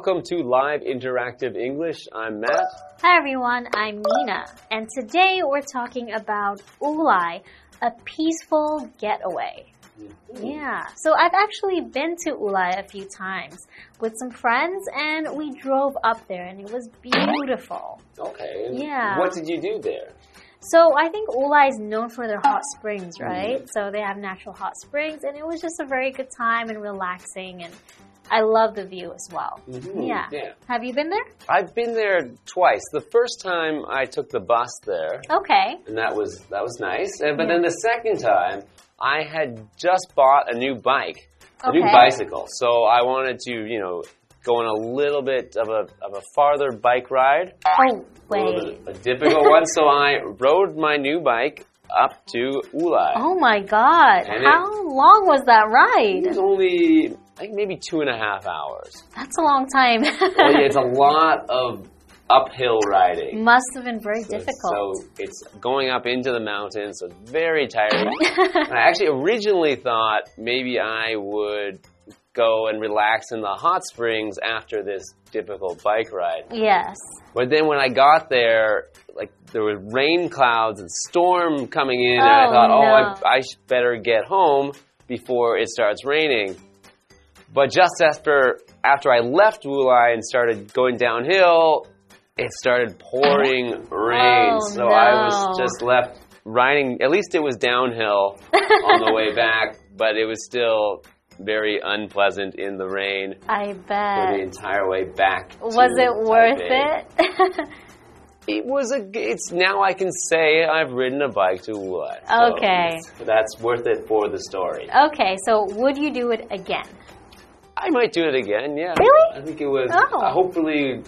welcome to Live Interactive English. I'm Matt. Hi everyone, I'm Nina, and today we're talking about Wulai, a peaceful getaway. Yeah, so I've actually been to Wulai a few times with some friends, and we drove up there, and it was beautiful. Okay. Yeah. What did you do there? So I think Wulai is known for their hot springs, right? Mm-hmm. So they have natural hot springs, and it was just a very good time and relaxing, and I love the view as well. Mhm, Yeah. yeah. Have you been there? I've been there twice. The first time I took the bus there, Okay. and that was that was nice. And, but then the second time, I had just bought a new bike, a new bicycle. So I wanted to, you know, go on a little bit of a of a farther bike ride. Oh, a wait. bit- a difficult one. So I rode my new bike up to Wulai. Oh my god. And it- How long was that ride? It was only I think maybe two and a half hours. That's a long time. Well, yeah, it's a lot of uphill riding. Must have been very So- difficult. So it's going up into the mountains, so it's very tiring. I actually originally thought maybe I would go and relax in the hot springs after this difficult bike ride. yes. But then when I got there, like there were rain clouds and storm coming in, and I Oh, thought, oh. I, I better get home before it starts raining. But just after after I left Wulai and started going downhill, it started pouring oh, rain. Oh, so I was just left riding. At least it was downhill on the way back, but it was still very unpleasant in the rain I for the entire way back. Was it worth Taipei. it? It was a. It's now I can say I've ridden a bike to what. So Okay. that's worth it for the story. okay, so would you do it again? I might do it again. Yeah. Really? I think it was. Oh. uh, hopefully.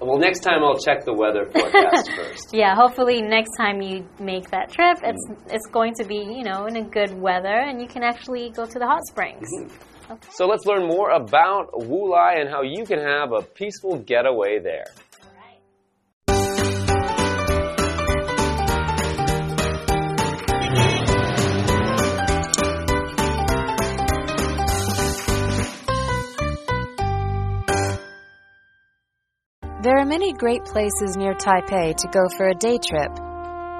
Well, next time I'll check the weather forecast first. Yeah, hopefully next time you make that trip, it's it's going to be you know in a good weather, and you can actually go to the hot springs. So let's learn more about Wulai and how you can have a peaceful getaway there. Are many great places near Taipei to go for a day trip.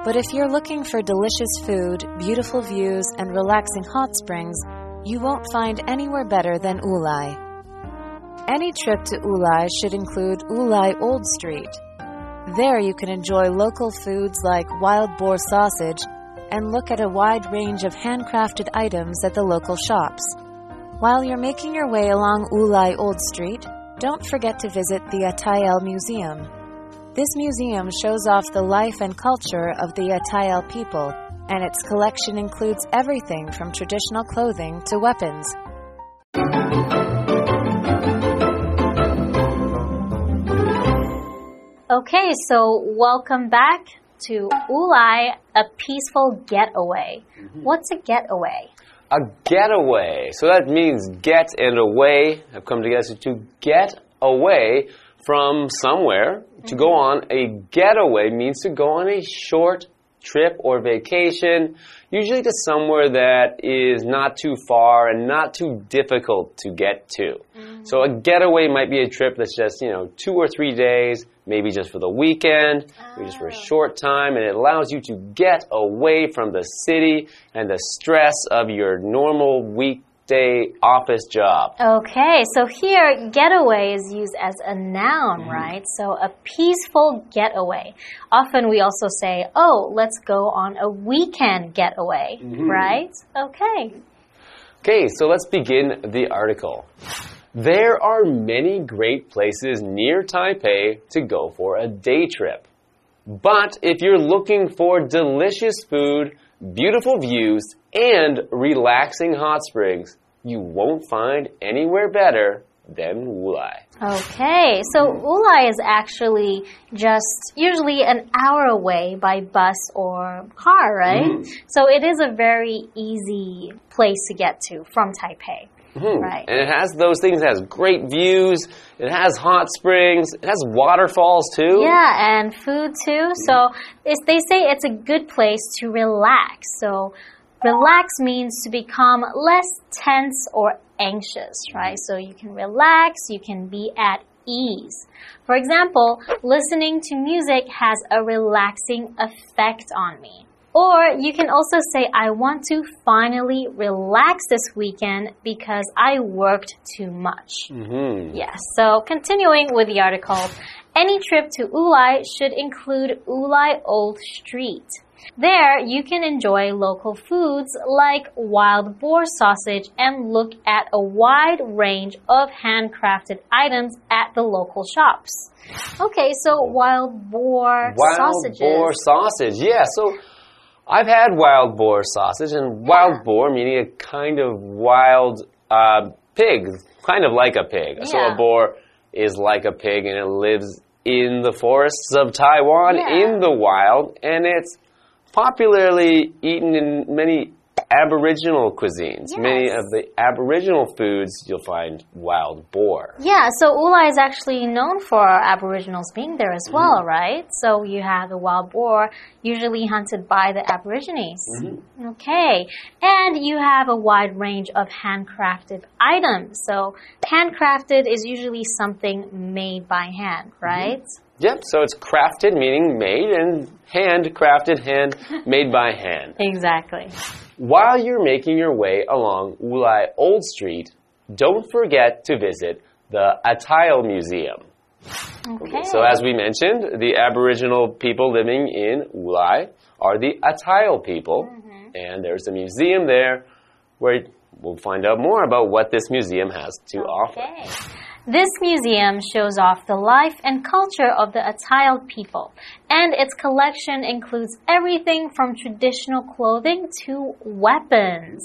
But if you're looking for delicious food, beautiful views, and relaxing hot springs, you won't find anywhere better than Wulai. Any trip to Wulai should include Wulai Old Street. There you can enjoy local foods like wild boar sausage and look at a wide range of handcrafted items at the local shops. While you're making your way along Wulai Old Street, don't forget to visit the Atayal Museum. This museum shows off the life and culture of the Atayal people, and its collection includes everything from traditional clothing to weapons. Okay, so welcome back to Wulai, a peaceful getaway. Mm-hmm. What's a getaway? A getaway. So that means get and away have come together to get away from somewhere. To go mm-hmm. on a getaway means to go on a short trip or vacation, usually to somewhere that is not too far and not too difficult to get to. Mm-hmm. So a getaway might be a trip that's just, you know, two or three days, maybe just for the weekend, maybe just for a oh. short time, and it allows you to get away from the city and the stress of your normal weekday office job. Okay, so here getaway is used as a noun, mm-hmm. right? So a peaceful getaway. Often we also say, oh, let's go on a weekend getaway, mm-hmm. right? Okay. Okay, so let's begin the article. There are many great places near Taipei to go for a day trip. But if you're looking for delicious food, beautiful views, and relaxing hot springs, you won't find anywhere better than Wulai. Okay, so Wulai is actually just usually an hour away by bus or car, right? Mm. So it is a very easy place to get to from Taipei. Hmm. Right. And it has those things. It has great views. It has hot springs. It has waterfalls too. Yeah, and food too. So it's, they say it's a good place to relax. So relax means to become less tense or anxious, right? So you can relax, you can be at ease. For example, listening to music has a relaxing effect on me. Or you can also say, I want to finally relax this weekend because I worked too much. hmm Yes, so continuing with the article, any trip to Wulai should include Wulai Old Street. There, you can enjoy local foods like wild boar sausage and look at a wide range of handcrafted items at the local shops. Okay, so wild boar Wild sausages. boar sausage. Yeah. So I've had wild boar sausage, and wild boar meaning a kind of wild uh, pig, kind of like a pig. So a boar is like a pig, and it lives in the forests of Taiwan Yeah. in the wild, and it's popularly eaten in many Aboriginal cuisines. Many of the Aboriginal foods you'll find wild boar. Yeah, so Wulai is actually known for Aboriginals being there as well, Mm-hmm. right? So you have the wild boar usually hunted by the Aborigines. Mm-hmm. Okay, and you have a wide range of handcrafted items. So handcrafted is usually something made by hand, Mm-hmm. right? Yep, so it's crafted, meaning made, and handcrafted, hand made by hand. Exactly. While you're making your way along Wulai Old Street, don't forget to visit the Atayal Museum. Okay. So, as we mentioned, the Aboriginal people living in Wulai are the Atayal people, mm-hmm. and there's a museum there where we'll find out more about what this museum has to offer. This museum shows off the life and culture of the Atayal people, and its collection includes everything from traditional clothing to weapons.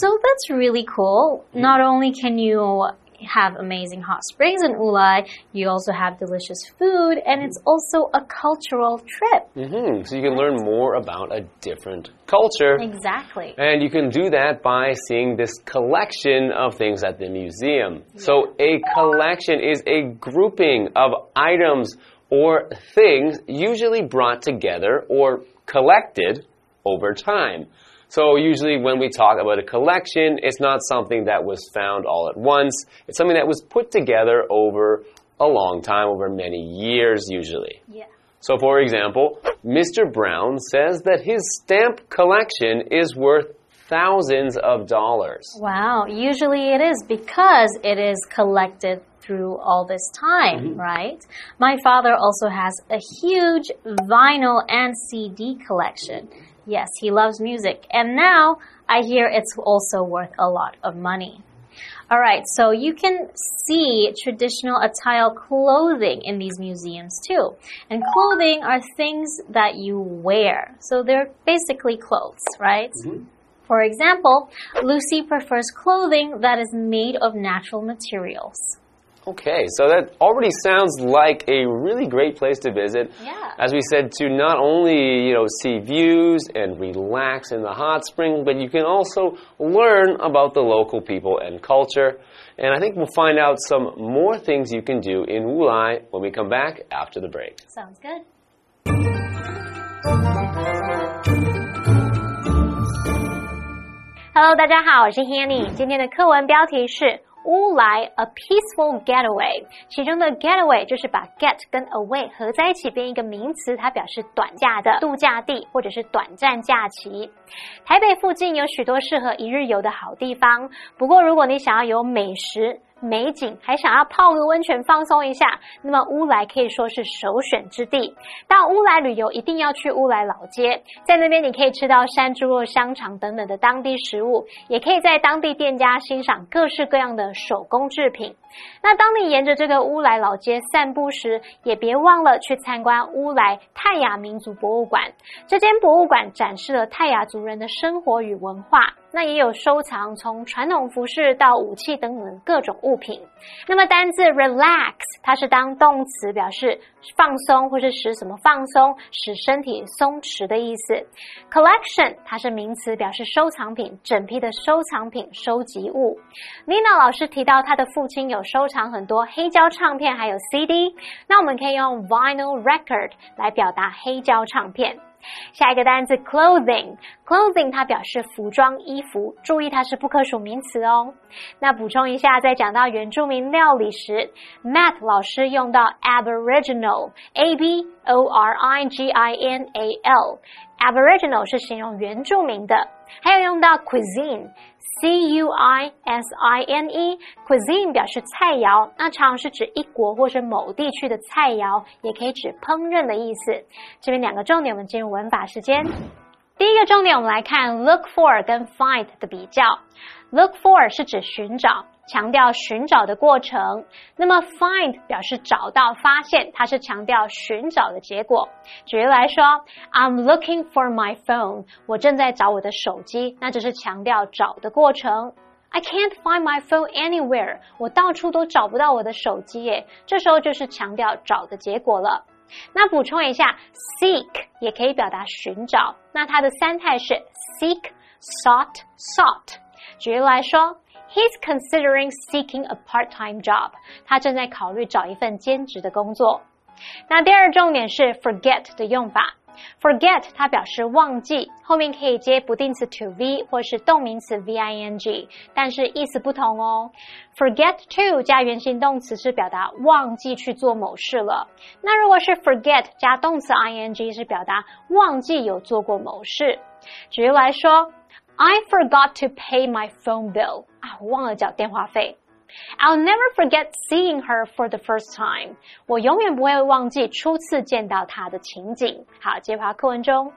So that's really cool. Not only can you have amazing hot springs in Wulai, you also have delicious food, and it's also a cultural trip. hmm So, you can learn more about a different culture. Exactly. And you can do that by seeing this collection of things at the museum. So, a collection is a grouping of items or things usually brought together or collected over time. So, usually when we talk about a collection, it's not something that was found all at once, it's something that was put together over a long time, over many years, usually. Yeah. So, for example, Mr. Brown says that his stamp collection is worth thousands of dollars. Wow, usually it is because it is collected through all this time, Mm-hmm. right? My father also has a huge vinyl and CD collection. Yes, he loves music, and now I hear it's also worth a lot of money. All right, so you can see traditional attire clothing in these museums too. And clothing are things that you wear. So they're basically clothes, right? Mm-hmm. For example, Lucy prefers clothing that is made of natural materials. Okay, so that already sounds like a really great place to visit. Yeah. As we said, to not only, you know, see views and relax in the hot spring, but you can also learn about the local people and culture. And I think we'll find out some more things you can do in Wulai when we come back after the break. Sounds good. Hello，大家好，我是 Hanny。今天的课文标题是 乌来 A Peaceful Getaway，其中的 getaway 就是把 get 跟 away 合在一起变一个名词，它表示短假的度假地或者是短暂假期。台北附近有许多适合一日游的好地方，不过如果你想要有美食。美景，还想要泡个温泉放松一下，那么乌来可以说是首选之地。到乌来旅游一定要去乌来老街，在那边你可以吃到山猪肉香肠等等的当地食物，也可以在当地店家欣赏各式各样的手工制品。那当你沿着这个乌来老街散步时，也别忘了去参观乌来泰雅民族博物馆。这间博物馆展示了泰雅族人的生活与文化，那也有收藏从传统服饰到武器等等的各种物物品。那么单字 relax，它是当动词，表示放松或是使什么放松，使身体松弛的意思。collection，它是名词，表示收藏品，整批的收藏品、收集物。Nina 老师提到他的父亲有收藏很多黑胶唱片，还有 CD，那我们可以用 vinyl record 来表达黑胶唱片。下一个单词 clothing，clothing 它表示服装、衣服，注意它是不可数名词哦。那补充一下，在讲到原住民料理时，Matt 老师用到 Aboriginal，A B O R I G I N A L，Aboriginal 是形容原住民的，还有用到 cuisine。C U I S I N E，cuisine 表示菜肴，那常是指一国或是某地区的菜肴，也可以指烹饪的意思。这边两个重点，我们进入文法时间。第一个重点，我们来看 look for 跟 find 的比较。Look for 是指寻找。强调寻找的过程，那么 find 表示找到、发现，它是强调寻找的结果。举例来说，I'm looking for my phone，我正在找我的手机，那就是强调找的过程。I can't find my phone anywhere，我到处都找不到我的手机耶，这时候就是强调找的结果了。那补充一下，seek 也可以表达寻找，那它的三态是 seek、sought、sought。举例来说。He's considering seeking a part-time job. 他正在考虑找一份兼职的工作。那第二重点是 forget 的用法。Forget 它表示忘记，后面可以接不定词 to v 或是动名词 ving，但是意思不同哦。Forget to 加原形动词是表达忘记去做某事了。那如果是 forget 加动词 ing 是表达忘记有做过某事。举例来说。I forgot to pay my phone bill. 啊，我忘了缴电话费。I'll never forget seeing her for the first time. 我永远不会忘记初次见到她的情景。好，接话课文中。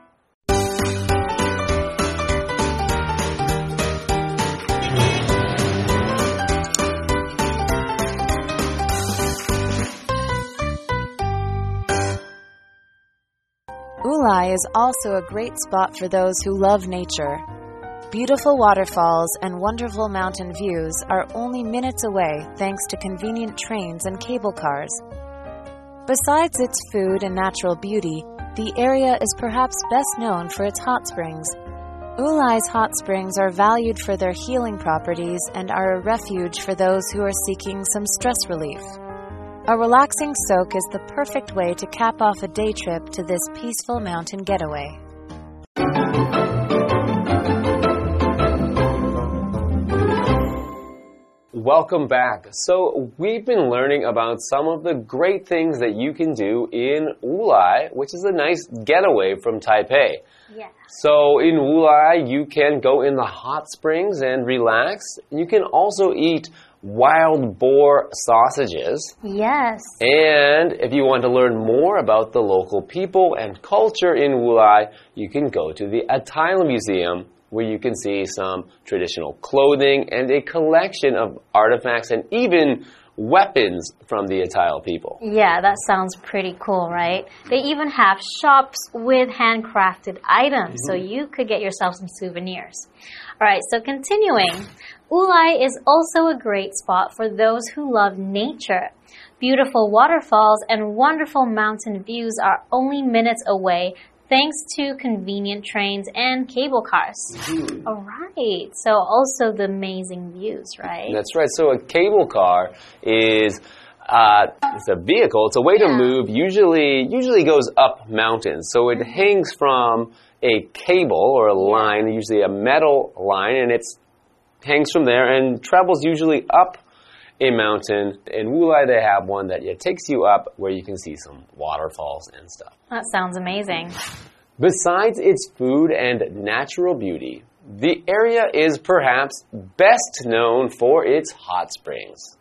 Wulai is also a great spot for those who love nature. Beautiful waterfalls and wonderful mountain views are only minutes away thanks to convenient trains and cable cars. Besides its food and natural beauty, the area is perhaps best known for its hot springs. Wulai's hot springs are valued for their healing properties and are a refuge for those who are seeking some stress relief. A relaxing soak is the perfect way to cap off a day trip to this peaceful mountain getaway. Welcome back. So, we've been learning about some of the great things that you can do in Wulai, which is a nice getaway from Taipei. Yeah. So, in Wulai, you can go in the hot springs and relax. You can also eat wild boar sausages. Yes. And if you want to learn more about the local people and culture in Wulai, you can go to the Atayal Museum where you can see some traditional clothing and a collection of artifacts and even weapons from the Atayal people. Yeah, that sounds pretty cool, right? They even have shops with handcrafted items, mm -hmm. so mm-hmm. you could get yourself some souvenirs. All right, so continuing, Wulai is also a great spot for those who love nature. Beautiful waterfalls and wonderful mountain views are only minutes away thanks to convenient trains and cable cars. Mm-hmm. All right. So also the amazing views, right? That's right. So a cable car is uh, it's a vehicle. It's a way yeah. to move. Usually, usually goes up mountains. So it hangs from a cable or a line, usually a metal line, and it hangs from there and travels usually up a mountain. In Wulai, they have one that it takes you up where you can see some waterfalls and stuff. That sounds amazing. Besides its food and natural beauty, the area is perhaps best known for its hot springs.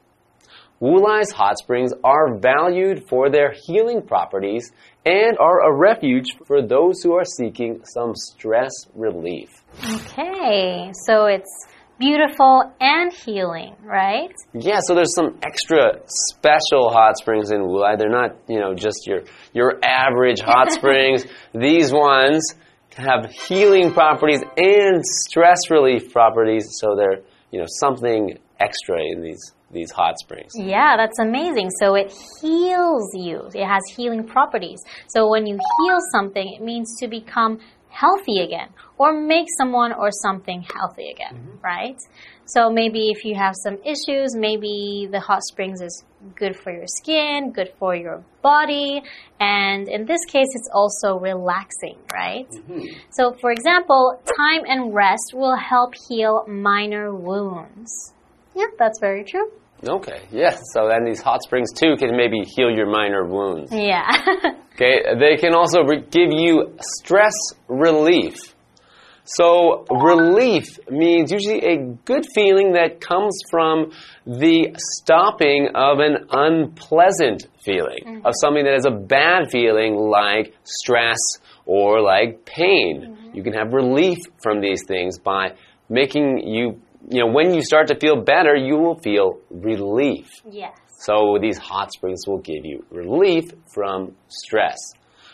Wulai's hot springs are valued for their healing properties and are a refuge for those who are seeking some stress relief. Okay, so it's beautiful and healing, right? Yeah, so there's some extra special hot springs in Wulai. They're not, you know, just your your average hot springs. These ones have healing properties and stress relief properties, so they're, you know, something extra in these these hot springs. Yeah, that's amazing. So it heals you. It has healing properties. So when you heal something, it means to become healthy again or make someone or something healthy again, mm -hmm. right? So maybe if you have some issues, maybe the hot springs is good for your skin, good for your body, and in this case, it's also relaxing, right? Mm -hmm. So, for example, time and rest will help heal minor wounds. Yeah, that's very true. Okay, yes. So then these hot springs too can maybe heal your minor wounds. Yeah. okay, they can also give you stress relief. So, relief means usually a good feeling that comes from the stopping of an unpleasant feeling, mm -hmm. of something that is a bad feeling like stress or like pain. Mm -hmm. You can have relief from these things by making you, you know, when you start to feel better, you will feel relief. Yes. So, these hot springs will give you relief from stress.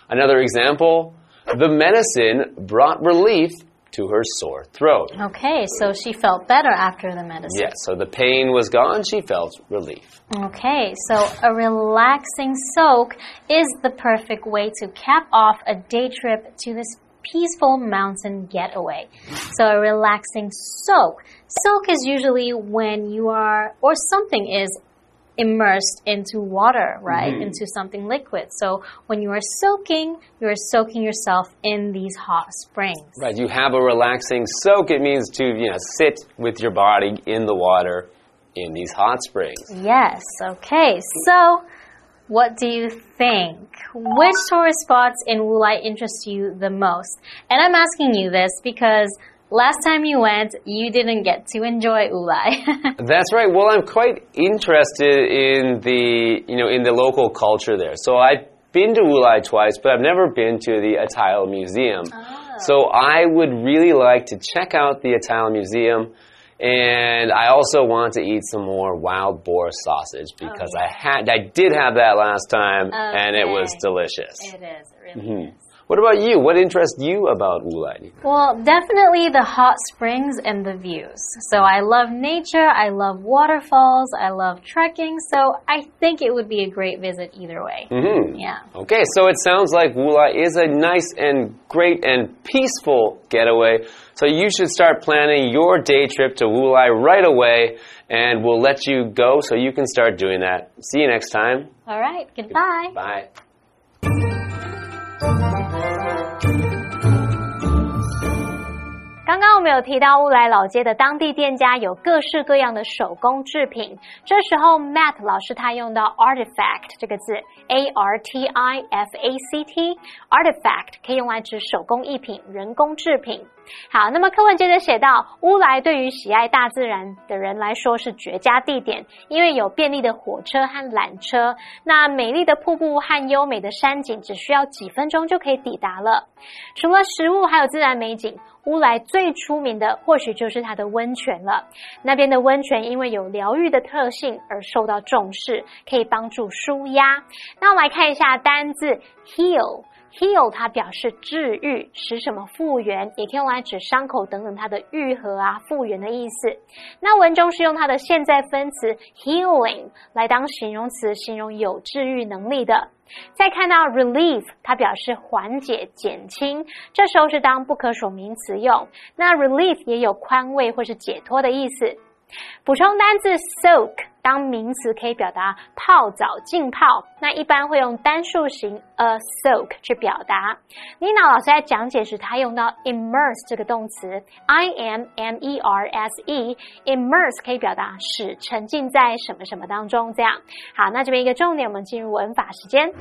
Another example the medicine brought relief to her sore throat. Okay, so she felt better after the medicine. Yes, so the pain was gone, she felt relief. Okay, so a relaxing soak is the perfect way to cap off a day trip to this peaceful mountain getaway. So a relaxing soak. Soak is usually when you are, or something is immersed into water, right? Mm -hmm. Into something liquid. So when you are soaking, you are soaking yourself in these hot springs. Right. You have a relaxing soak. It means to, you know, sit with your body in the water in these hot springs. Yes. Okay. So what do you think? Which tourist spots in Wulai interest you the most? And I'm asking you this because last time you went, you didn't get to enjoy Wulai. That's right. Well, I'm quite interested in the, you know, in the local culture there. So I've been to Wulai twice, but I've never been to the Atayal Museum. Oh. So I would really like to check out the Atayal Museum. And I also want to eat some more wild boar sausage oh, because oh, yeah. I had I did have that last time okay. and it was delicious. It is, it really mm -hmm. is. What about you? What interests you about Wulai? Well, definitely the hot springs and the views. So I love nature, I love waterfalls, I love trekking, so I think it would be a great visit either way. Mm -hmm. Yeah. Okay, so it sounds like Wulai is a nice and great and peaceful getaway. So you should start planning your day trip to Wulai right away, and we'll let you go so you can start doing that. See you next time. All right, goodbye. Bye. 刚刚我们有提到乌来老街的当地店家有各式各样的手工制品。这时候，Matt 老师他用到 artifact 这个字，A R T I F A C T，artifact 可以用来指手工艺品、人工制品。好，那么课文接着写到，乌来对于喜爱大自然的人来说是绝佳地点，因为有便利的火车和缆车，那美丽的瀑布和优美的山景只需要几分钟就可以抵达了。除了食物，还有自然美景。乌来最出名的或许就是它的温泉了。那边的温泉因为有疗愈的特性而受到重视，可以帮助舒压。那我们来看一下单字 heal。Heal 它表示治愈，使什么复原，也可以用来指伤口等等它的愈合啊、复原的意思。那文中是用它的现在分词 healing 来当形容词，形容有治愈能力的。再看到 relief，它表示缓解、减轻，这时候是当不可数名词用。那 relief 也有宽慰或是解脱的意思。补充单字 soak。当名词可以表达泡澡、浸泡，那一般会用单数型 a soak 去表达。Nina 老师在讲解时，他用到 immerse 这个动词，I M M E R S E，immerse 可以表达使沉浸在什么什么当中。这样，好，那这边一个重点，我们进入文法时间。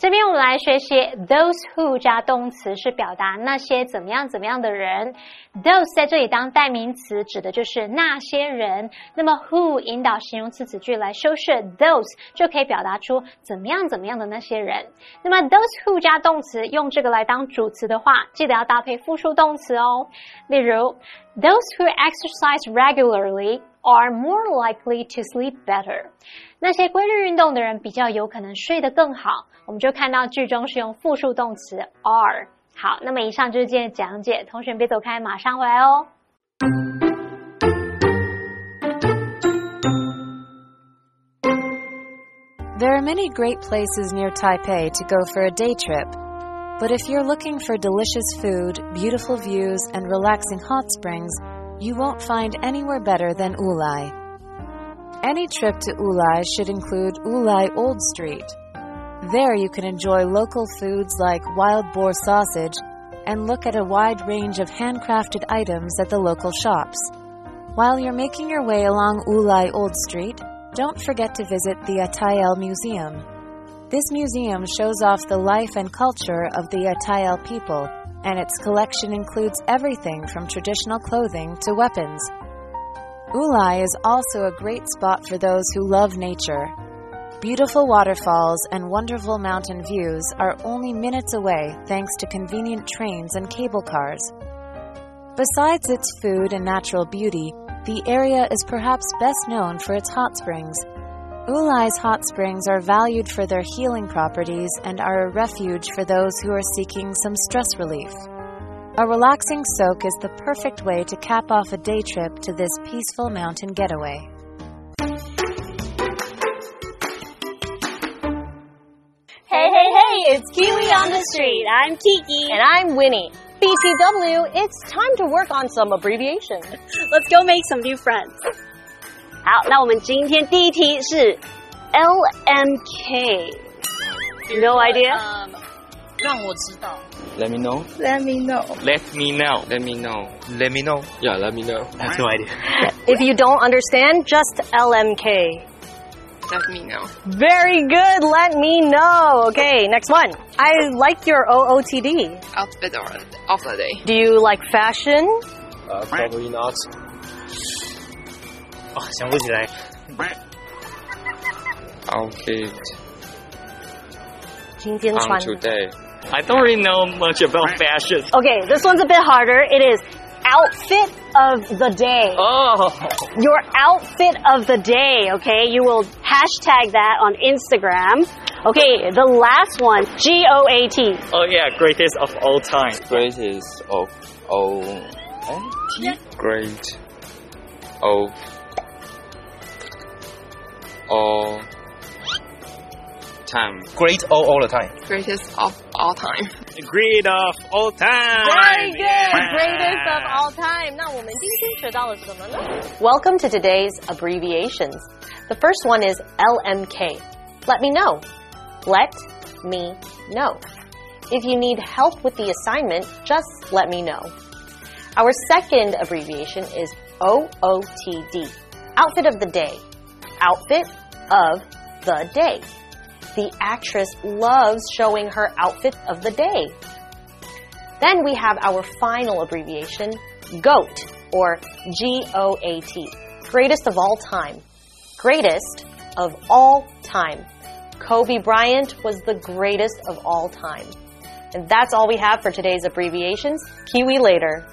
这边我们来学习 those who 加动词是表达那些怎么样怎么样的人，those 在这里当代名词指的就是那些人，那么 who 引导形容词子句来修饰 those 就可以表达出怎么样怎么样的那些人。那么 those who 加动词用这个来当主词的话，记得要搭配复数动词哦。例如，those who exercise regularly are more likely to sleep better。那些规律运动的人比较有可能睡得更好。我们就看到句中是用复数动词 are。好，那么以上就是今天的讲解，同学别走开，马上回来哦。There are many great places near Taipei to go for a day trip. But if you're looking for delicious food, beautiful views, and relaxing hot springs, you won't find anywhere better than Wulai. Any trip to Wulai should include Wulai Old Street. There you can enjoy local foods like wild boar sausage and look at a wide range of handcrafted items at the local shops. While you're making your way along Wulai Old Street, don't forget to visit the Atayal Museum. This museum shows off the life and culture of the Atayal people, and its collection includes everything from traditional clothing to weapons. Wulai is also a great spot for those who love nature. Beautiful waterfalls and wonderful mountain views are only minutes away thanks to convenient trains and cable cars. Besides its food and natural beauty, the area is perhaps best known for its hot springs. Wulai's hot springs are valued for their healing properties and are a refuge for those who are seeking some stress relief. A relaxing soak is the perfect way to cap off a day trip to this peaceful mountain getaway. Hey, hey, hey, it's Kiwi on the street. I'm Kiki. And I'm Winnie. BTW, it's time to work on some abbreviations. Let's go make some new friends. 好，那我们今天第一题是 LMK。No idea? Um, 让我知道。 Let me know. Let me know. Let me know. Let me know. Let me know. Yeah, let me know. I have no idea. If you don't understand, just LMK. Let me know. Very good, let me know. Okay, next one. I like your OOTD. Outfit or of the day. Do you like fashion? Uh, probably not. 哦，想不起来。Outfit 今天 on 穿 today. I don't really know much about fashion. Okay, this one's a bit harder. It is outfit of the day. Oh, Your outfit of the day, okay? You will hashtag that on Instagram. Okay, the last one, G O A T. oh yeah, greatest of all time. greatest of all great of all time. Great all all the time. Greatest of all time. Great of all time. Very good. Greatest of all time. 那我们今天学到了什么呢? Welcome to today's abbreviations. The first one is LMK. Let me know. Let me know. If you need help with the assignment, just let me know. Our second abbreviation is OOTD. Outfit of the day. Outfit of the day. The actress loves showing her outfit of the day. Then we have our final abbreviation, GOAT, or G O A T. Greatest of all time. Greatest of all time. Kobe Bryant was the greatest of all time. And that's all we have for today's abbreviations. Kiwi later.